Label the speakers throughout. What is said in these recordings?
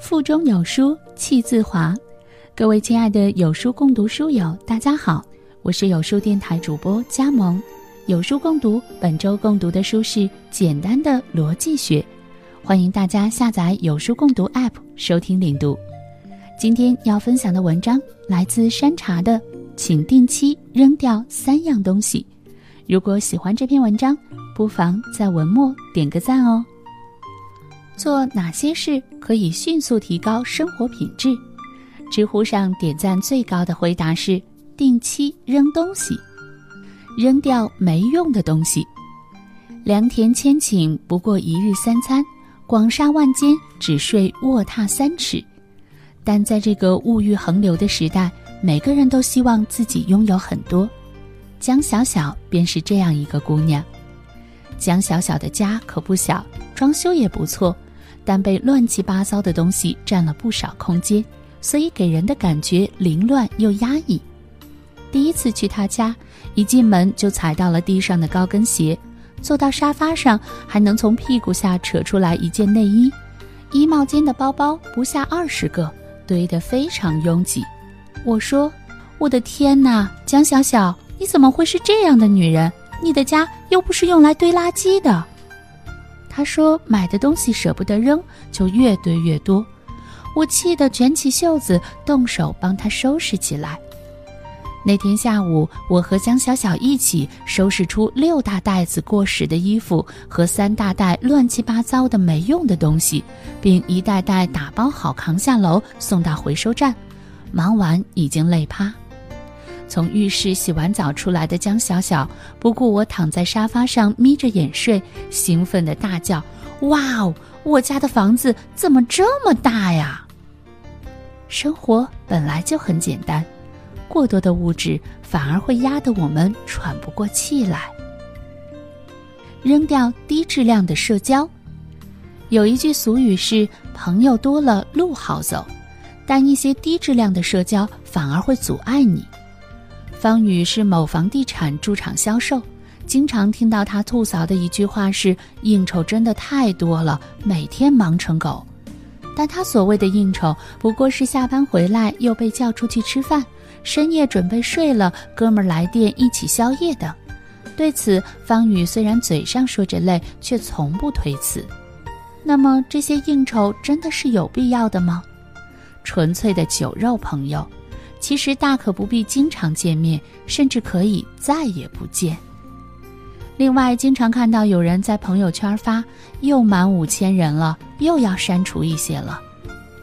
Speaker 1: 腹中有书气自华，各位亲爱的有书共读书友，大家好，我是有书电台主播佳萌。有书共读本周共读的书是《简单的逻辑学》，欢迎大家下载有书共读 App 收听领读。今天要分享的文章来自山茶的，请定期扔掉三样东西。如果喜欢这篇文章，不妨在文末点个赞哦。做哪些事可以迅速提高生活品质？知乎上点赞最高的回答是：定期扔东西，扔掉没用的东西。良田千顷不过一日三餐，广厦万间只睡卧榻三尺。但在这个物欲横流的时代，每个人都希望自己拥有很多。江小小便是这样一个姑娘。江小小的家可不小，装修也不错。但被乱七八糟的东西占了不少空间，所以给人的感觉凌乱又压抑。第一次去他家，一进门就踩到了地上的高跟鞋，坐到沙发上还能从屁股下扯出来一件内衣，衣帽间的包包不下二十个，堆得非常拥挤。我说：“我的天哪，江小小，你怎么会是这样的女人？你的家又不是用来堆垃圾的。”他说：“买的东西舍不得扔，就越堆越多。”我气得卷起袖子，动手帮他收拾起来。那天下午，我和江小小一起收拾出六大袋子过时的衣服和三大袋乱七八糟的没用的东西，并一袋袋打包好扛下楼送到回收站。忙完已经累趴。从浴室洗完澡出来的江小小不顾我躺在沙发上眯着眼睡，兴奋地大叫：“哇哦，我家的房子怎么这么大呀！”生活本来就很简单，过多的物质反而会压得我们喘不过气来。扔掉低质量的社交。有一句俗语是：“朋友多了路好走，但一些低质量的社交反而会阻碍你。”方宇是某房地产驻场销售，经常听到他吐槽的一句话是：“应酬真的太多了，每天忙成狗。”但他所谓的应酬，不过是下班回来又被叫出去吃饭，深夜准备睡了，哥们来电一起宵夜等。对此，方宇虽然嘴上说着累，却从不推辞。那么，这些应酬真的是有必要的吗？纯粹的酒肉朋友。其实大可不必经常见面，甚至可以再也不见。另外，经常看到有人在朋友圈发“又满五千人了，又要删除一些了”。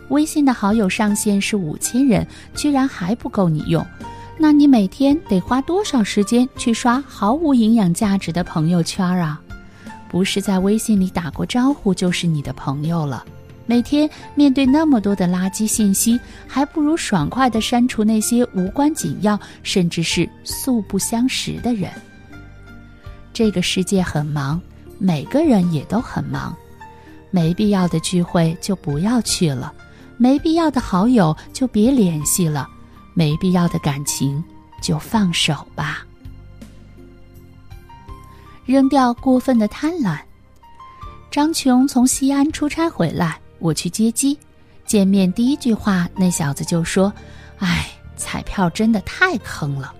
Speaker 1: 微信的好友上限是五千人，居然还不够你用，那你每天得花多少时间去刷毫无营养价值的朋友圈啊？不是在微信里打过招呼就是你的朋友了。每天面对那么多的垃圾信息，还不如爽快地删除那些无关紧要，甚至是素不相识的人。这个世界很忙，每个人也都很忙，没必要的聚会就不要去了，没必要的好友就别联系了，没必要的感情就放手吧。扔掉过分的贪婪。张琼从西安出差回来。我去接机，见面第一句话，那小子就说：“哎，彩票真的太坑了，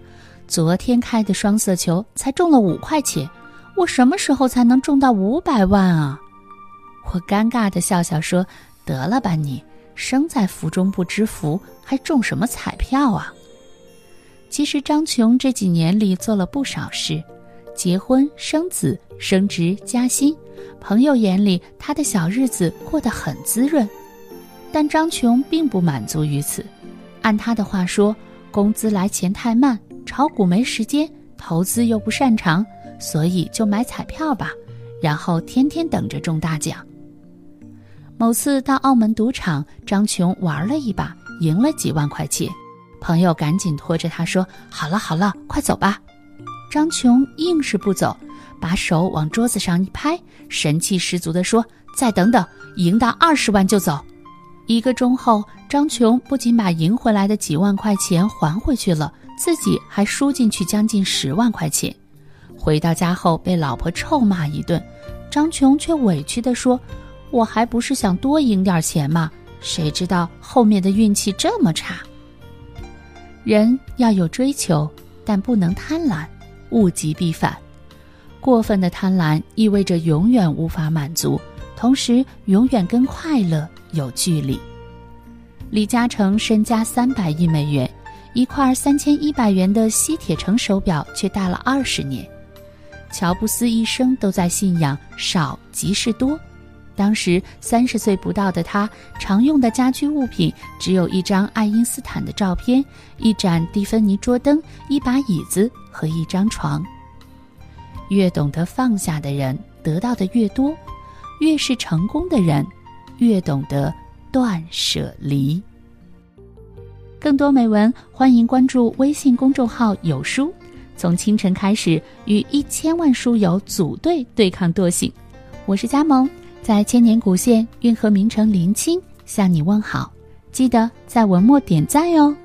Speaker 1: 昨天开的双色球才中了五块钱，我什么时候才能中到五百万啊？”我尴尬的笑笑说：“得了吧你，生在福中不知福，还中什么彩票啊？”其实张琼这几年里做了不少事，结婚、生子、升职、加薪。朋友眼里，他的小日子过得很滋润，但张琼并不满足于此。按他的话说，工资来钱太慢，炒股没时间，投资又不擅长，所以就买彩票吧，然后天天等着中大奖。某次到澳门赌场，张琼玩了一把，赢了几万块钱，朋友赶紧拖着他说：“好了好了，快走吧。”张琼硬是不走。把手往桌子上一拍，神气十足地说：“再等等，赢到二十万就走。”一个钟后，张琼不仅把赢回来的几万块钱还回去了，自己还输进去将近十万块钱。回到家后被老婆臭骂一顿，张琼却委屈地说：“我还不是想多赢点钱嘛，谁知道后面的运气这么差？人要有追求，但不能贪婪，物极必反。过分的贪婪意味着永远无法满足，同时永远跟快乐有距离。李嘉诚身家三百亿美元，一块三千一百元的西铁城手表却戴了二十年。乔布斯一生都在信仰少即是多。当时三十岁不到的他，常用的家居物品只有一张爱因斯坦的照片、一盏蒂芬尼桌灯、一把椅子和一张床。越懂得放下的人，得到的越多；越是成功的人，越懂得断舍离。更多美文，欢迎关注微信公众号“有书”。从清晨开始，与一千万书友组队对抗惰性。我是佳萌。在千年古县运河名城临清向你问好，记得在文末点赞哦。